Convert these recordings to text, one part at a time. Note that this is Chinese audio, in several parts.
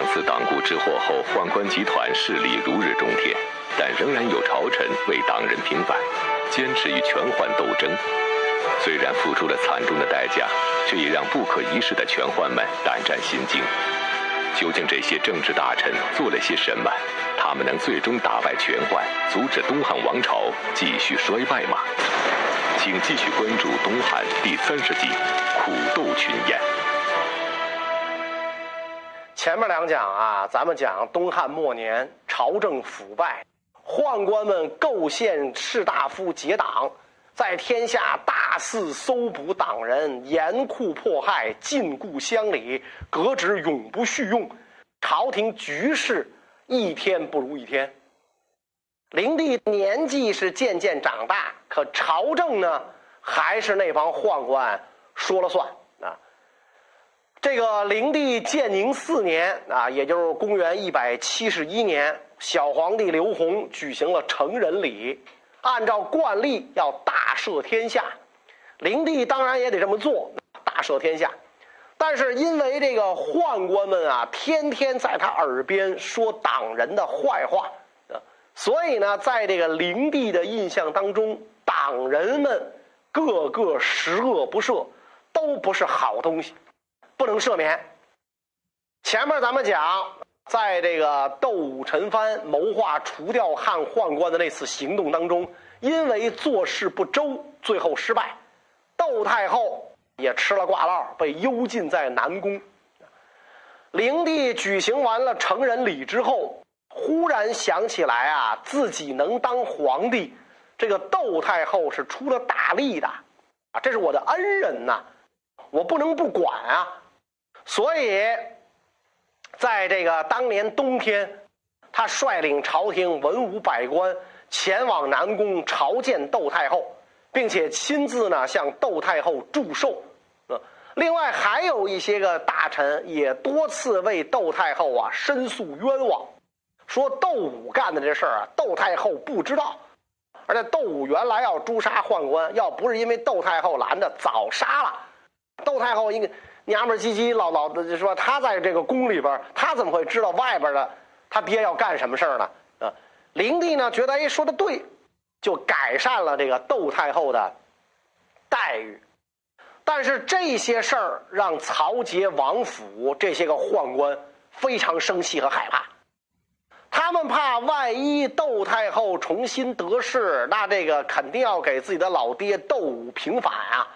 两次党锢之祸后，宦官集团势力如日中天，但仍然有朝臣为党人平反，坚持与权宦斗争。虽然付出了惨重的代价，却也让不可一世的权宦们胆战心惊。究竟这些政治大臣做了些什么？他们能最终打败权宦，阻止东汉王朝继续衰败吗？请继续关注《东汉》第三十集《苦斗群演》。前面两讲啊，咱们讲东汉末年朝政腐败，宦官们构陷士大夫结党，在天下大肆搜捕党人，严酷迫害，禁锢乡里，革职永不叙用，朝廷局势一天不如一天。灵帝年纪是渐渐长大，可朝政呢，还是那帮宦官说了算。这个灵帝建宁四年啊，也就是公元一百七十一年，小皇帝刘宏举行了成人礼，按照惯例要大赦天下。灵帝当然也得这么做，大赦天下。但是因为这个宦官们啊，天天在他耳边说党人的坏话啊。所以呢，在这个灵帝的印象当中，党人们个个十恶不赦，都不是好东西，不能赦免。前面咱们讲，在这个窦武陈蕃谋划除掉汉宦官的那次行动当中，因为做事不周，最后失败，窦太后也吃了挂烙，被幽禁在南宫。灵帝举行完了成人礼之后。忽然想起来啊，自己能当皇帝，这个窦太后是出了大力的，啊，这是我的恩人呐，我不能不管啊。所以，在这个当年冬天，他率领朝廷文武百官前往南宫朝见窦太后，并且亲自呢向窦太后祝寿。呃，另外还有一些个大臣也多次为窦太后啊申诉冤枉。说窦武干的这事儿啊，窦太后不知道，而且窦武原来要诛杀宦官，要不是因为窦太后拦着，早杀了。窦太后一个娘们唧唧老老的就说，他在这个宫里边，他怎么会知道外边的他爹要干什么事儿呢？啊，灵帝呢觉得哎说的对，就改善了这个窦太后的待遇。但是这些事儿让曹节、王府这些个宦官非常生气和害怕。他们怕万一窦太后重新得势，那这个肯定要给自己的老爹窦武平反啊！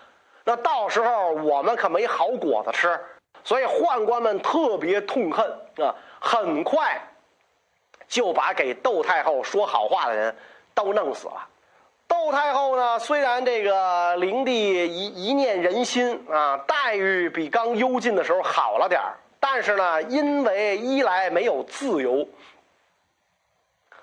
那到时候我们可没好果子吃。所以宦官们特别痛恨啊，很快就把给窦太后说好话的人都弄死了。窦太后呢，虽然这个灵帝一一念人心啊，待遇比刚幽禁的时候好了点但是呢，因为一来没有自由。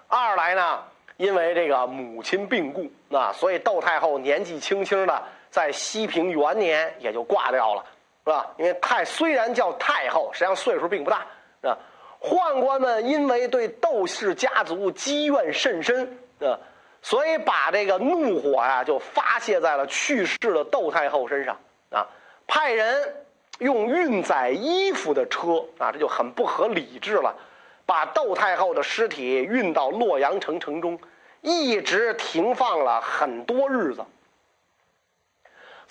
二来呢，因为这个母亲病故，啊所以窦太后年纪轻轻的，在西平元年也就挂掉了，是吧？因为太虽然叫太后，实际上岁数并不大，啊。宦官们因为对窦氏家族积怨甚深，啊，所以把这个怒火呀就发泄在了去世的窦太后身上，啊，派人用运载衣服的车，啊，这就很不合理智了。把窦太后的尸体运到洛阳城城中，一直停放了很多日子。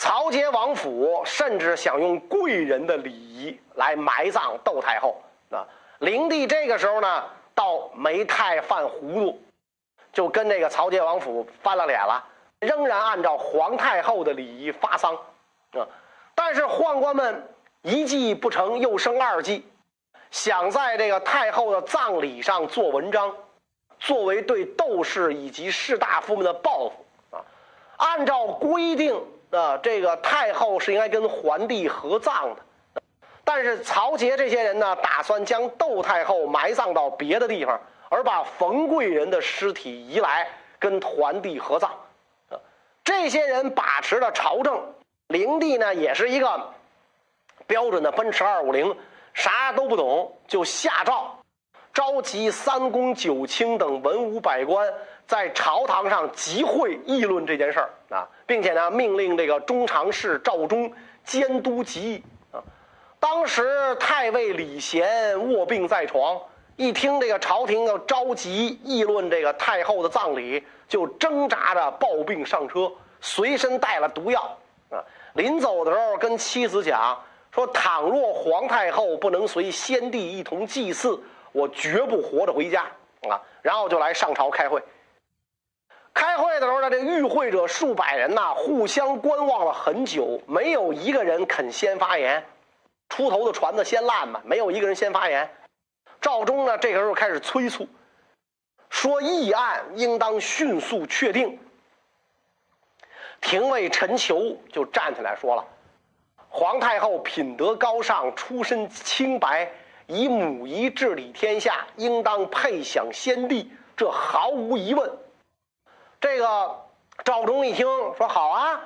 曹节王府甚至想用贵人的礼仪来埋葬窦太后。啊，灵帝这个时候呢，倒没太犯糊涂，就跟这个曹节王府翻了脸了，仍然按照皇太后的礼仪发丧。啊，但是宦官们一计不成，又生二计。想在这个太后的葬礼上做文章，作为对窦氏以及士大夫们的报复啊。按照规定啊，这个太后是应该跟桓帝合葬的，但是曹节这些人呢，打算将窦太后埋葬到别的地方，而把冯贵人的尸体移来跟桓帝合葬。啊，这些人把持了朝政，灵帝呢也是一个标准的奔驰二五零。啥都不懂，就下诏，召集三公九卿等文武百官在朝堂上集会议论这件事儿啊，并且呢，命令这个中常侍赵忠监督集议啊。当时太尉李贤卧病在床，一听这个朝廷要着急议论这个太后的葬礼，就挣扎着抱病上车，随身带了毒药啊。临走的时候跟妻子讲说：“倘若皇太后不能随先帝一同祭祀，我绝不活着回家啊。”然后就来上朝开会。会的时候呢，这与会者数百人呐，互相观望了很久，没有一个人肯先发言。出头的船子先烂嘛，没有一个人先发言。赵忠呢，这个时候开始催促，说议案应当迅速确定。廷尉陈求就站起来说了：“皇太后品德高尚，出身清白，以母仪治理天下，应当配享先帝，这毫无疑问。”这个赵忠一听说好啊，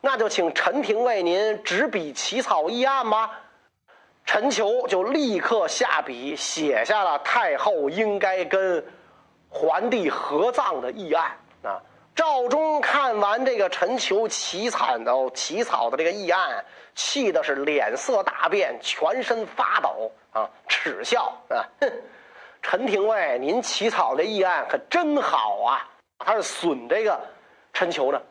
那就请陈廷尉您执笔起草议案吧。陈求就立刻下笔写下了太后应该跟皇帝合葬的议案啊。赵忠看完这个陈求起草的起草的这个议案，气的是脸色大变，全身发抖啊，耻笑啊！哼，陈廷尉，您起草的议案可真好啊！他是损这个陈求呢。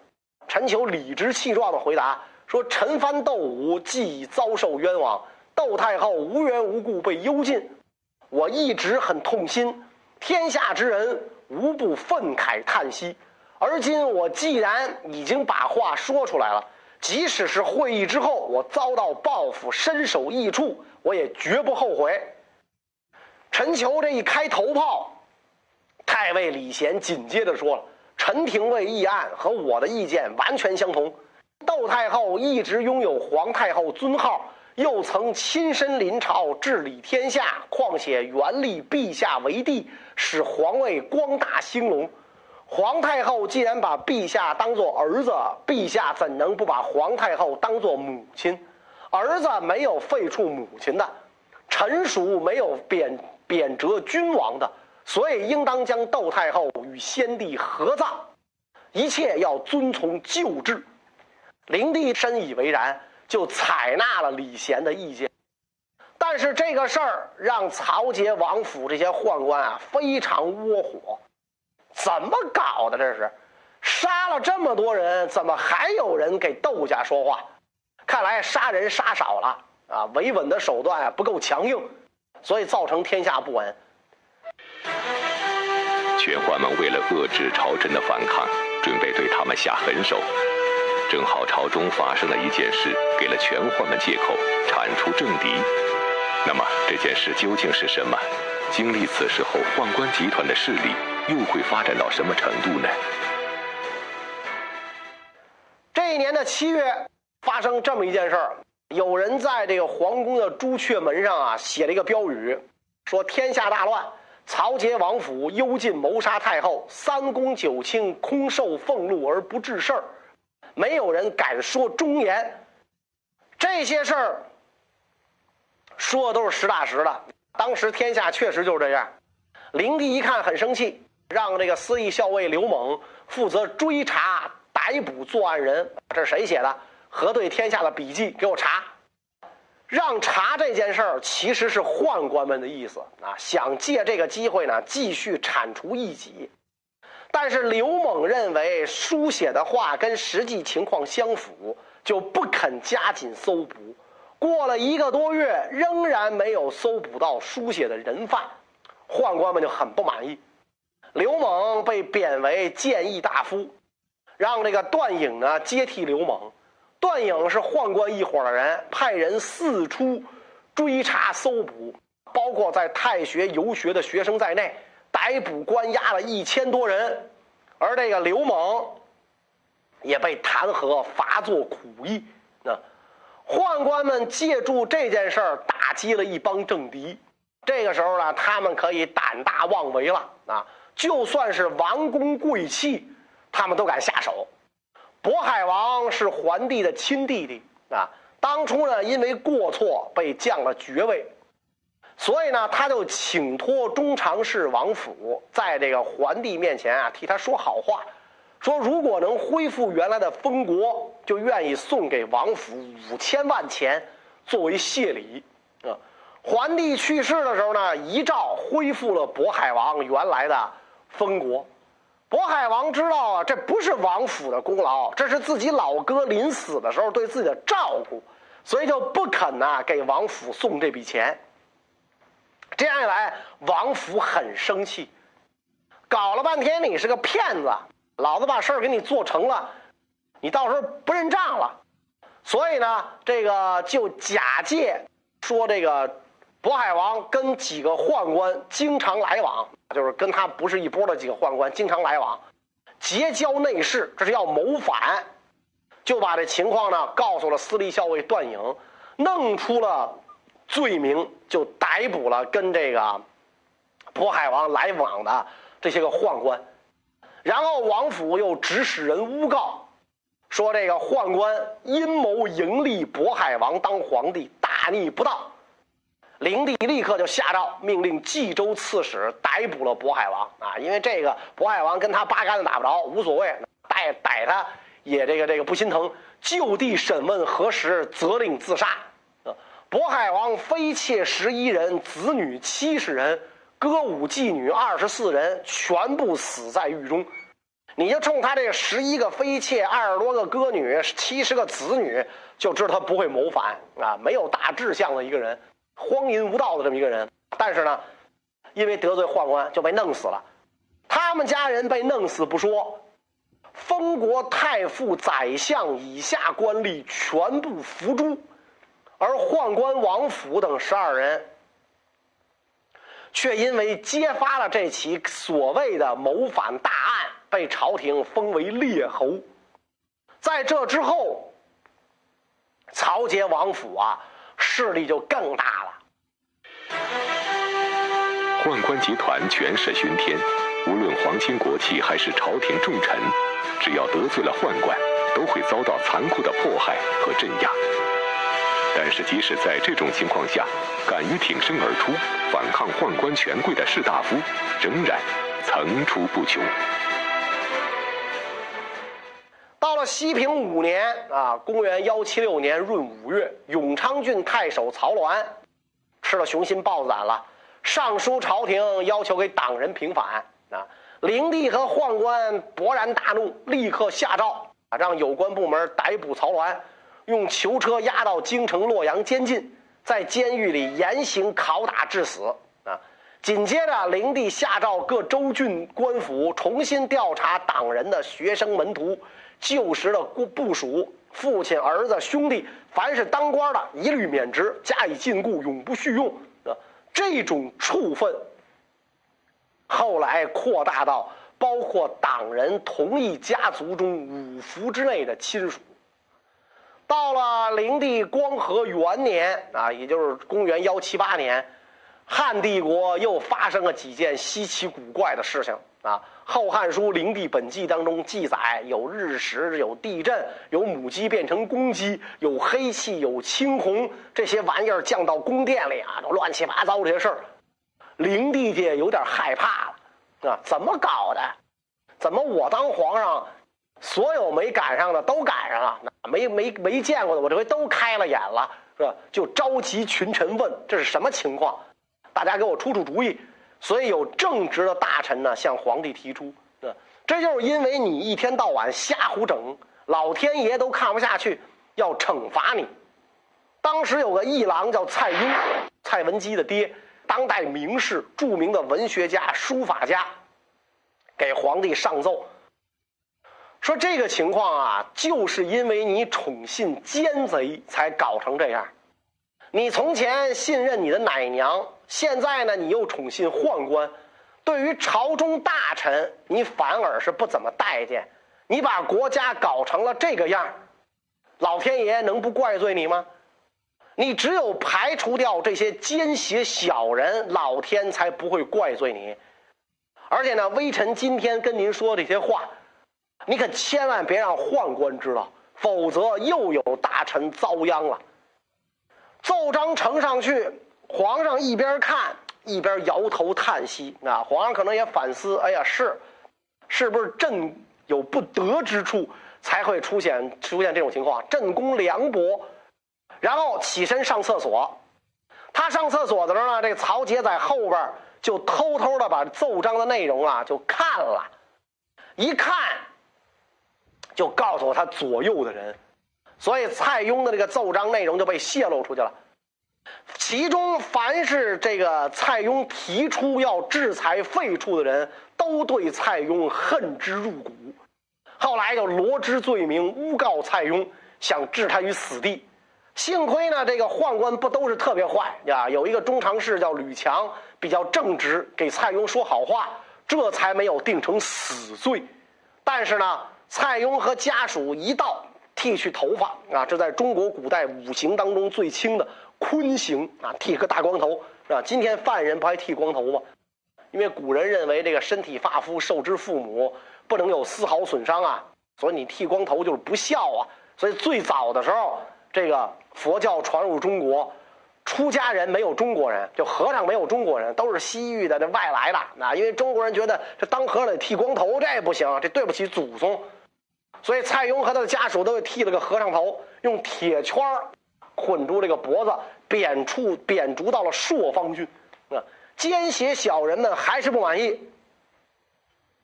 陈求理直气壮的回答说：“陈蕃斗武，既已遭受冤枉。”窦太后无缘无故被幽禁，我一直很痛心，天下之人无不愤慨叹息。而今我既然已经把话说出来了，即使是会议之后我遭到报复，身首异处，我也绝不后悔。陈求这一开头炮，太尉李贤紧接着说了：“陈廷尉议案和我的意见完全相同。窦太后一直拥有皇太后尊号。”又曾亲身临朝治理天下，况且原立陛下为帝，使皇位光大兴隆。皇太后既然把陛下当做儿子，陛下怎能不把皇太后当做母亲？儿子没有废黜母亲的，臣属没有贬贬谪君王的，所以应当将窦太后与先帝合葬，一切要遵从旧制。灵帝深以为然。就采纳了李贤的意见，但是这个事儿让曹节王府这些宦官啊非常窝火，怎么搞的？这是杀了这么多人，怎么还有人给窦家说话？看来杀人杀少了啊，维稳的手段不够强硬，所以造成天下不稳。权宦们为了遏制朝臣的反抗，准备对他们下狠手。正好朝中发生了一件事，给了权宦们借口铲除政敌。那么这件事究竟是什么？经历此事后，宦官集团的势力又会发展到什么程度呢？这一年的七月，发生这么一件事儿：有人在这个皇宫的朱雀门上啊写了一个标语，说天下大乱，曹节王府幽禁谋杀太后，三公九卿空受俸禄而不治事儿。没有人敢说忠言，这些事儿说的都是实打实的。当时天下确实就是这样。灵帝一看很生气，让这个司隶校尉刘猛负责追查逮捕作案人。这是谁写的？核对天下的笔记，给我查。让查这件事儿，其实是宦官们的意思啊，想借这个机会呢，继续铲除异己。但是刘猛认为书写的话跟实际情况相符，就不肯加紧搜捕。过了一个多月，仍然没有搜捕到书写的人犯，宦官们就很不满意。刘猛被贬为谏议大夫，让这个段颖呢接替刘猛。段颖是宦官一伙的人，派人四处追查搜捕，包括在太学游学的学生在内。逮捕关押了一千多人，而这个刘猛也被弹劾罚做苦役。那宦官们借助这件事儿打击了一帮政敌。这个时候呢，他们可以胆大妄为了啊！就算是王公贵戚，他们都敢下手。渤海王是桓帝的亲弟弟啊，当初呢因为过错被降了爵位。所以呢，他就请托中常侍王府，在这个桓帝面前啊，替他说好话，说如果能恢复原来的封国，就愿意送给王府五千万钱，作为谢礼。啊，桓帝去世的时候呢，遗诏恢复了渤海王原来的封国。渤海王知道啊，这不是王府的功劳，这是自己老哥临死的时候对自己的照顾，所以就不肯呐给王府送这笔钱。这样一来，王府很生气，搞了半天你是个骗子，老子把事儿给你做成了，你到时候不认账了。所以呢，这个就假借说这个渤海王跟几个宦官经常来往。就是跟他不是一波的几个宦官经常来往，结交内侍，这是要谋反，就把这情况呢告诉了司隶校尉段颖，弄出了罪名，就逮捕了跟这个渤海王来往的这些个宦官，然后王府又指使人诬告，说这个宦官阴谋迎立渤海王当皇帝，大逆不道。灵帝立刻就下诏命令冀州刺史逮捕了渤海王啊，因为这个渤海王跟他八竿子打不着，无所谓，逮逮他也这个这个不心疼，就地审问核实，责令自杀。啊，渤海王妃妾十一人，子女七十人，歌舞妓女二十四人，全部死在狱中。你就冲他这十一个妃妾，二十多个歌女，七十个子女，就知道他不会谋反啊，没有大志向的一个人。荒淫无道的这么一个人，但是呢，因为得罪宦官就被弄死了。他们家人被弄死不说，封国太傅、宰相以下官吏全部伏诛，而宦官王府等十二人，却因为揭发了这起所谓的谋反大案，被朝廷封为列侯。在这之后，曹节王府啊。势力就更大了。宦官集团权势熏天，无论皇亲国戚还是朝廷重臣，只要得罪了宦官，都会遭到残酷的迫害和镇压。但是，即使在这种情况下，敢于挺身而出反抗宦官权贵的士大夫，仍然层出不穷。到了西平五年啊，公元幺七六年闰五月，永昌郡太守曹鸾吃了雄心豹子胆了，上书朝廷要求给党人平反啊。灵帝和宦官勃然大怒，立刻下诏啊，让有关部门逮捕曹鸾，用囚车押到京城洛阳监禁，在监狱里严刑拷打致死啊。紧接着，灵帝下诏各州郡官府重新调查党人的学生门徒。旧时的部属、父亲、儿子、兄弟，凡是当官的，一律免职，加以禁锢，永不续用。这种处分，后来扩大到包括党人同一家族中五服之内的亲属。到了灵帝光和元年啊，也就是公元幺七八年，汉帝国又发生了几件稀奇古怪的事情啊。《后汉书·灵帝本纪》当中记载，有日食，有地震，有母鸡变成公鸡，有黑气，有青红，这些玩意儿降到宫殿里啊，都乱七八糟这些事儿。灵帝家有点害怕了，啊，怎么搞的？怎么我当皇上，所有没赶上的都赶上了，没没没见过的，我这回都开了眼了，是吧？就召集群臣问，这是什么情况？大家给我出出主意。所以有正直的大臣呢，向皇帝提出，呃，这就是因为你一天到晚瞎胡整，老天爷都看不下去，要惩罚你。当时有个议郎叫蔡邕，蔡文姬的爹，当代名士、著名的文学家、书法家，给皇帝上奏，说这个情况啊，就是因为你宠信奸贼，才搞成这样。你从前信任你的奶娘。现在呢，你又宠信宦官，对于朝中大臣，你反而是不怎么待见。你把国家搞成了这个样老天爷能不怪罪你吗？你只有排除掉这些奸邪小人，老天才不会怪罪你。而且呢，微臣今天跟您说这些话，你可千万别让宦官知道，否则又有大臣遭殃了。奏章呈上去。皇上一边看一边摇头叹息啊！皇上可能也反思：哎呀，是，是不是朕有不得之处，才会出现出现这种情况？朕功凉薄，然后起身上厕所。他上厕所的时候呢，这曹杰在后边就偷偷的把奏章的内容啊就看了，一看就告诉他左右的人，所以蔡邕的这个奏章内容就被泄露出去了。其中凡是这个蔡邕提出要制裁废黜的人，都对蔡邕恨之入骨。后来就罗织罪名，诬告蔡邕，想置他于死地。幸亏呢，这个宦官不都是特别坏呀，有一个中常侍叫吕强，比较正直，给蔡邕说好话，这才没有定成死罪。但是呢，蔡邕和家属一道剃去头发啊，这在中国古代五行当中最轻的坤刑啊，剃个大光头是吧？今天犯人不还剃光头吗？因为古人认为这个身体发肤受之父母。不能有丝毫损伤啊！所以你剃光头就是不孝啊！所以最早的时候，这个佛教传入中国，出家人没有中国人，就和尚没有中国人，都是西域的这外来的。那因为中国人觉得这当和尚得剃光头，这不行，这对不起祖宗。所以蔡邕和他的家属都剃了个和尚头，用铁圈捆住这个脖子，贬黜贬逐到了朔方郡。啊，奸邪小人们还是不满意。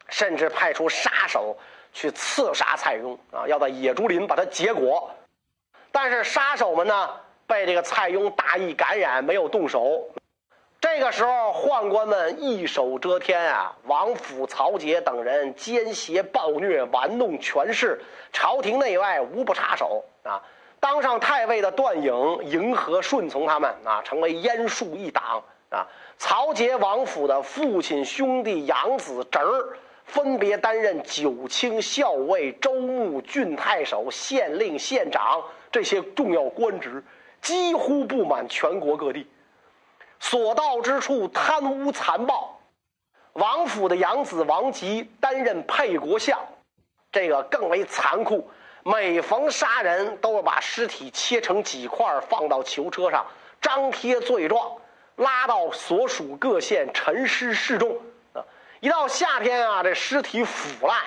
甚至派出杀手去刺杀蔡邕啊，要在野猪林把他结果。但是杀手们呢，被这个蔡邕大意感染，没有动手。这个时候，宦官们一手遮天啊，王府、曹节等人奸邪暴虐，玩弄权势，朝廷内外无不插手啊。当上太尉的段颖迎合顺从他们啊，成为阉竖一党啊。曹节王府的父亲、兄弟、养子、侄儿。分别担任九卿、校尉、州牧、郡太守、县令、县长这些重要官职，几乎布满全国各地，所到之处贪污残暴。王府的养子王吉担任沛国相，这个更为残酷。每逢杀人，都要把尸体切成几块，放到囚车上，张贴罪状，拉到所属各县陈尸示众。一到夏天啊，这尸体腐烂，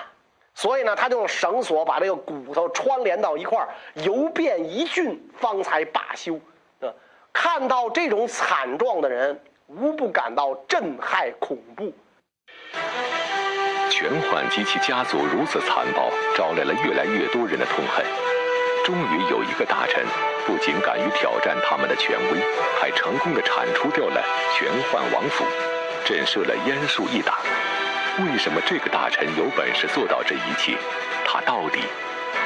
所以呢，他就用绳索把这个骨头串联到一块，游遍一郡，方才罢休。看到这种惨状的人，无不感到震撼恐怖。权宦及其家族如此残暴，招来了越来越多人的痛恨。终于有一个大臣，不仅敢于挑战他们的权威，还成功的铲除掉了权宦王府，震慑了阉竖一党。为什么这个大臣有本事做到这一切？他到底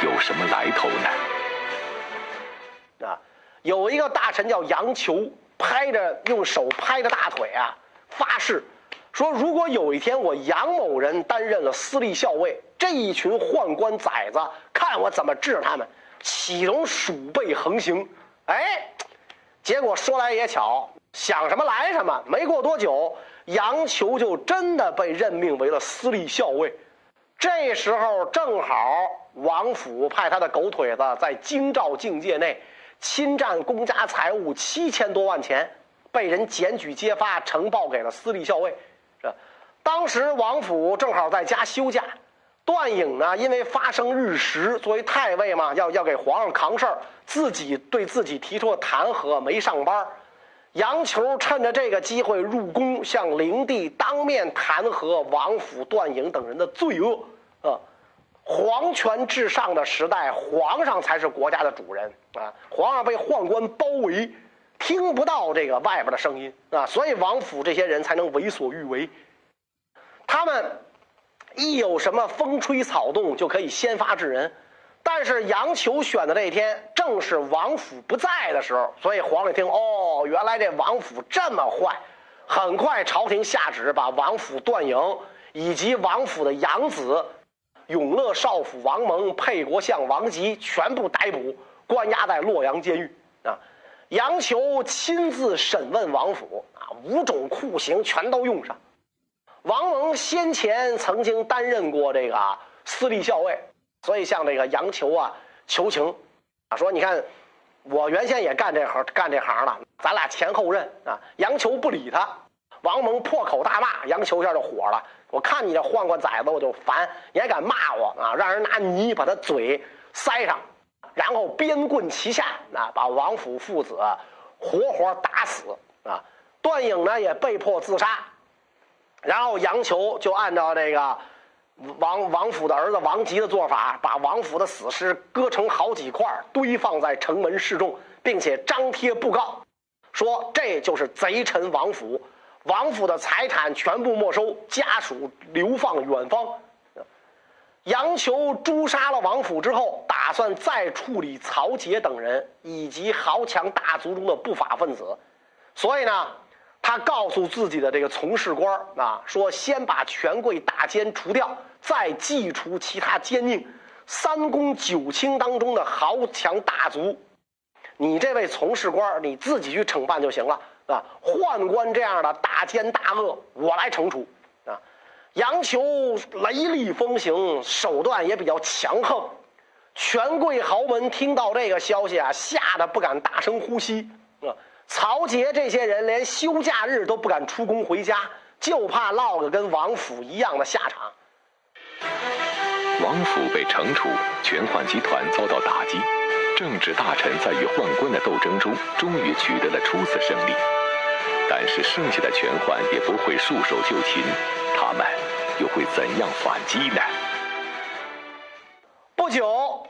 有什么来头呢？有一个大臣叫杨球，拍着用手拍着大腿啊，发誓说：如果有一天我杨某人担任了司隶校尉，这一群宦官崽子，看我怎么治他们，岂容鼠辈横行？哎，结果说来也巧，想什么来什么，没过多久。杨球就真的被任命为了司隶校尉，这时候正好王府派他的狗腿子在京兆境界内侵占公家财物七千多万钱，被人检举揭发，呈报给了私立校尉。这当时王府正好在家休假，段颖呢因为发生日食，作为太尉嘛，要要给皇上扛事儿，自己对自己提出了弹劾，没上班。杨球趁着这个机会入宫，向灵帝当面弹劾王府、段颖等人的罪恶。啊，皇权至上的时代，皇上才是国家的主人啊！皇上被宦官包围，听不到这个外边的声音啊，所以王府这些人才能为所欲为。他们一有什么风吹草动，就可以先发制人。但是杨求选的那天正是王府不在的时候，所以皇上听，哦，原来这王府这么坏，很快朝廷下旨把王府段颖以及王府的养子永乐少府王蒙、沛国相王吉全部逮捕，关押在洛阳监狱。啊，杨球亲自审问王府，啊，五种酷刑全都用上。王蒙先前曾经担任过这个私立校尉。所以，向这个杨球啊求情，啊说你看，我原先也干这行干这行了，咱俩前后任啊。杨球不理他，王蒙破口大骂，杨球一下就火了。我看你这宦官崽子，我就烦，你还敢骂我啊？让人拿泥把他嘴塞上，然后鞭棍齐下，啊，把王府父子活活打死啊。段颖呢也被迫自杀，然后杨球就按照这个王王府的儿子王吉的做法，把王府的死尸割成好几块，堆放在城门示众，并且张贴布告，说这就是贼臣王府，王府的财产全部没收，家属流放远方。杨球诛杀了王府之后，打算再处理曹杰等人以及豪强大族中的不法分子，所以呢。他告诉自己的这个从事官啊，说先把权贵大奸除掉，再祭除其他奸佞，三公九卿当中的豪强大族，你这位从事官你自己去惩办就行了啊。宦官这样的大奸大恶，我来惩处啊。杨球雷厉风行，手段也比较强横，权贵豪门听到这个消息啊，吓得不敢大声呼吸啊。曹杰这些人连休假日都不敢出宫回家，就怕落个跟王府一样的下场。王府被惩处，权宦集团遭到打击，政治大臣在与宦官的斗争中，终于取得了初次胜利。但是剩下的权宦也不会束手就擒，他们又会怎样反击呢？不久。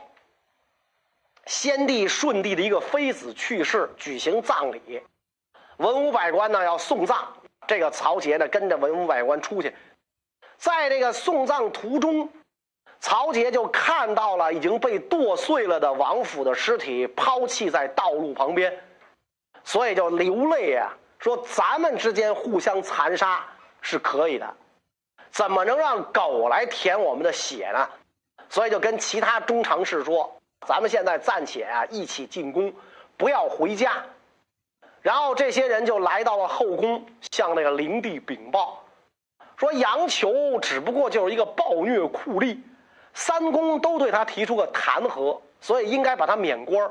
先帝顺帝的一个妃子去世，举行葬礼，文武百官呢要送葬。这个曹节呢跟着文武百官出去，在这个送葬途中，曹杰就看到了已经被剁碎了的王府的尸体抛弃在道路旁边，所以就流泪啊，说咱们之间互相残杀是可以的，怎么能让狗来舔我们的血呢？所以就跟其他中常侍说。咱们现在暂且啊，一起进宫，不要回家。然后这些人就来到了后宫，向那个灵帝禀报，说杨球只不过就是一个暴虐酷吏，三公都对他提出个弹劾，所以应该把他免官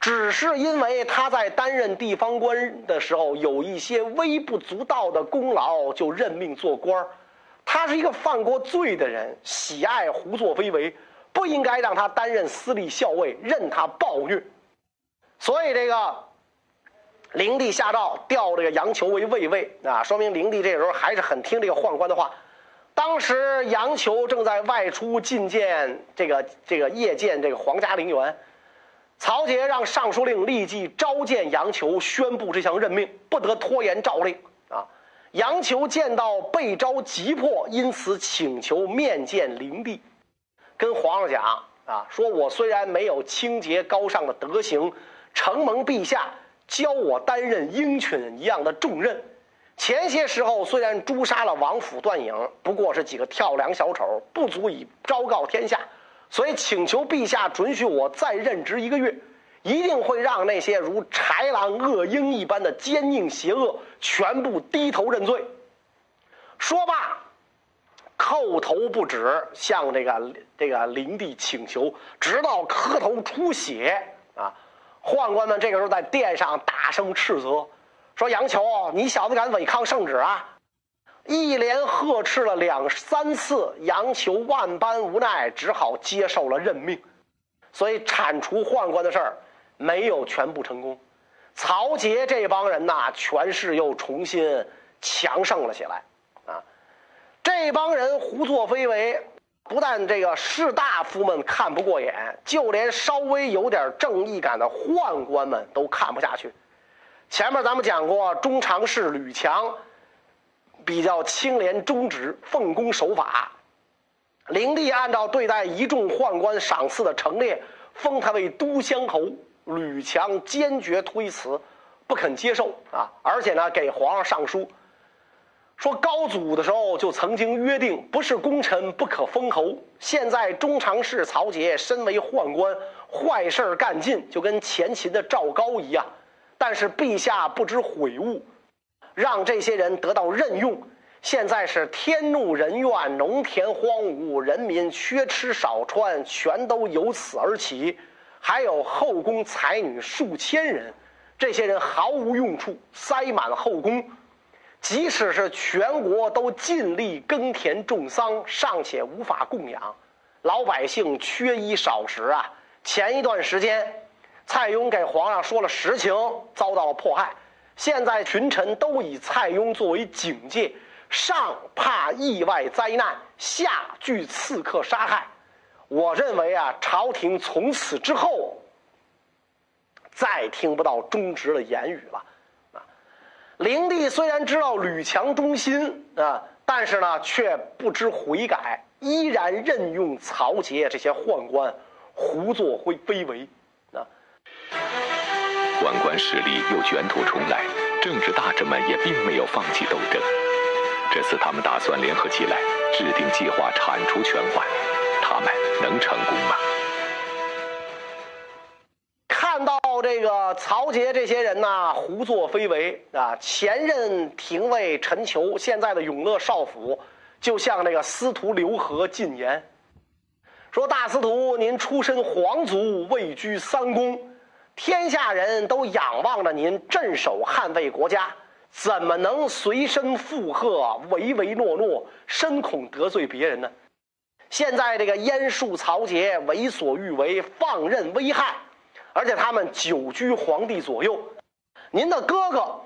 只是因为他在担任地方官的时候有一些微不足道的功劳，就任命做官他是一个犯过罪的人，喜爱胡作非为。不应该让他担任司隶校尉，任他暴虐。所以这个灵帝下诏调这个杨球为卫尉啊，说明灵帝这时候还是很听这个宦官的话。当时杨球正在外出觐见这个这个夜见这个皇家陵园，曹节让尚书令立即召见杨球，宣布这项任命，不得拖延诏令啊。杨球见到被召急迫，因此请求面见灵帝。跟皇上讲啊，说我虽然没有清洁高尚的德行，承蒙陛下教我担任鹰犬一样的重任。前些时候虽然诛杀了王府段颖，不过是几个跳梁小丑，不足以昭告天下，所以请求陛下准许我再任职一个月，一定会让那些如豺狼恶鹰一般的奸佞邪恶全部低头认罪。说罢。叩头不止，向这个这个灵帝请求，直到磕头出血啊！宦官们这个时候在殿上大声斥责，说：“杨球，你小子敢违抗圣旨啊！”一连呵斥了两三次，杨球万般无奈，只好接受了任命。所以铲除宦官的事儿没有全部成功，曹节这帮人呐，权势又重新强盛了起来。啊这帮人胡作非为，不但这个士大夫们看不过眼，就连稍微有点正义感的宦官们都看不下去。前面咱们讲过，中常侍吕强比较清廉忠直、奉公守法，灵帝按照对待一众宦官赏赐的陈列，封他为都乡侯。吕强坚决推辞，不肯接受啊！而且呢，给皇上上书。说高祖的时候就曾经约定，不是功臣不可封侯。现在中常侍曹节身为宦官，坏事干尽，就跟前秦的赵高一样。但是陛下不知悔悟，让这些人得到任用。现在是天怒人怨，农田荒芜，人民缺吃少穿，全都由此而起。还有后宫才女数千人，这些人毫无用处，塞满后宫。即使是全国都尽力耕田种桑，尚且无法供养，老百姓缺衣少食啊！前一段时间，蔡邕给皇上说了实情，遭到了迫害。现在群臣都以蔡邕作为警戒，上怕意外灾难，下惧刺客杀害。我认为啊，朝廷从此之后再听不到忠直的言语了。啊，灵帝虽然知道吕强忠心啊，但是呢，却不知悔改，依然任用曹节这些宦官。胡作非非为，宦官势力又卷土重来，政治大臣们也并没有放弃斗争。这次他们打算联合起来，制定计划铲除权宦，他们能成功吗？看到这个曹节这些人呐，胡作非为啊！前任廷尉陈求，现在的永乐少府，就向那个司徒刘和进言。说大司徒，您出身皇族，位居三公，天下人都仰望着您镇守捍卫国家，怎么能随身附和、唯唯诺诺，深恐得罪别人呢？现在这个燕树曹节为所欲为，放任危害，而且他们久居皇帝左右，您的哥哥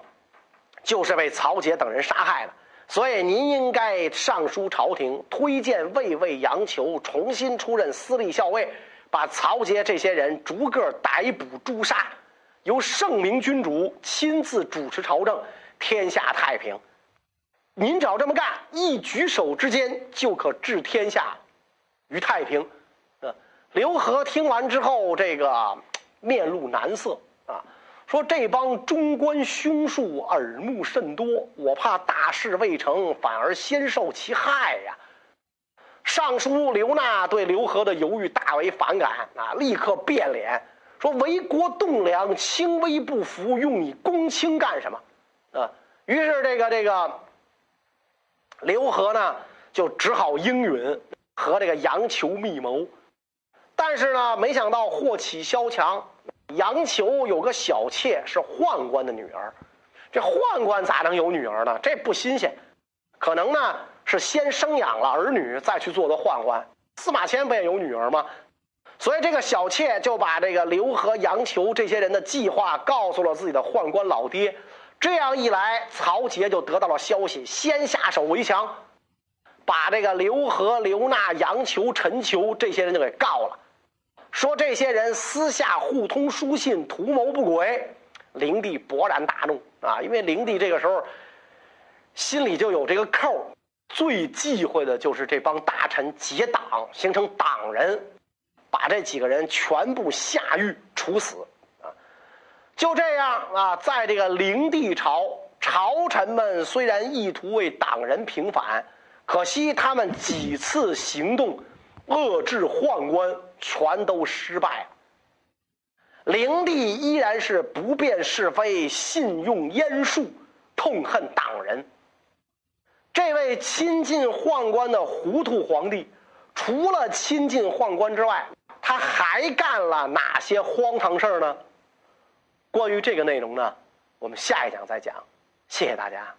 就是被曹节等人杀害了。所以您应该上书朝廷，推荐魏魏杨求重新出任司隶校尉，把曹节这些人逐个逮捕诛杀，由圣明君主亲自主持朝政，天下太平。您只要这么干，一举手之间就可治天下于太平。啊，刘和听完之后，这个面露难色啊。说这帮中官凶术，耳目甚多，我怕大事未成，反而先受其害呀。尚书刘纳对刘和的犹豫大为反感啊，立刻变脸说：“为国栋梁，轻微不服，用你公卿干什么？”啊，于是这个这个刘和呢，就只好应允和这个杨球密谋，但是呢，没想到祸起萧墙。杨球有个小妾是宦官的女儿，这宦官咋能有女儿呢？这不新鲜，可能呢是先生养了儿女再去做的宦官。司马迁不也有女儿吗？所以这个小妾就把这个刘和、杨求这些人的计划告诉了自己的宦官老爹。这样一来，曹节就得到了消息，先下手为强，把这个刘和、刘纳、杨求、陈求这些人就给告了。说这些人私下互通书信，图谋不轨。灵帝勃然大怒啊！因为灵帝这个时候心里就有这个扣最忌讳的就是这帮大臣结党，形成党人，把这几个人全部下狱处死啊！就这样啊，在这个灵帝朝，朝臣们虽然意图为党人平反，可惜他们几次行动。遏制宦官全都失败，灵帝依然是不辨是非，信用阉术，痛恨党人。这位亲近宦官的糊涂皇帝，除了亲近宦官之外，他还干了哪些荒唐事儿呢？关于这个内容呢，我们下一讲再讲。谢谢大家。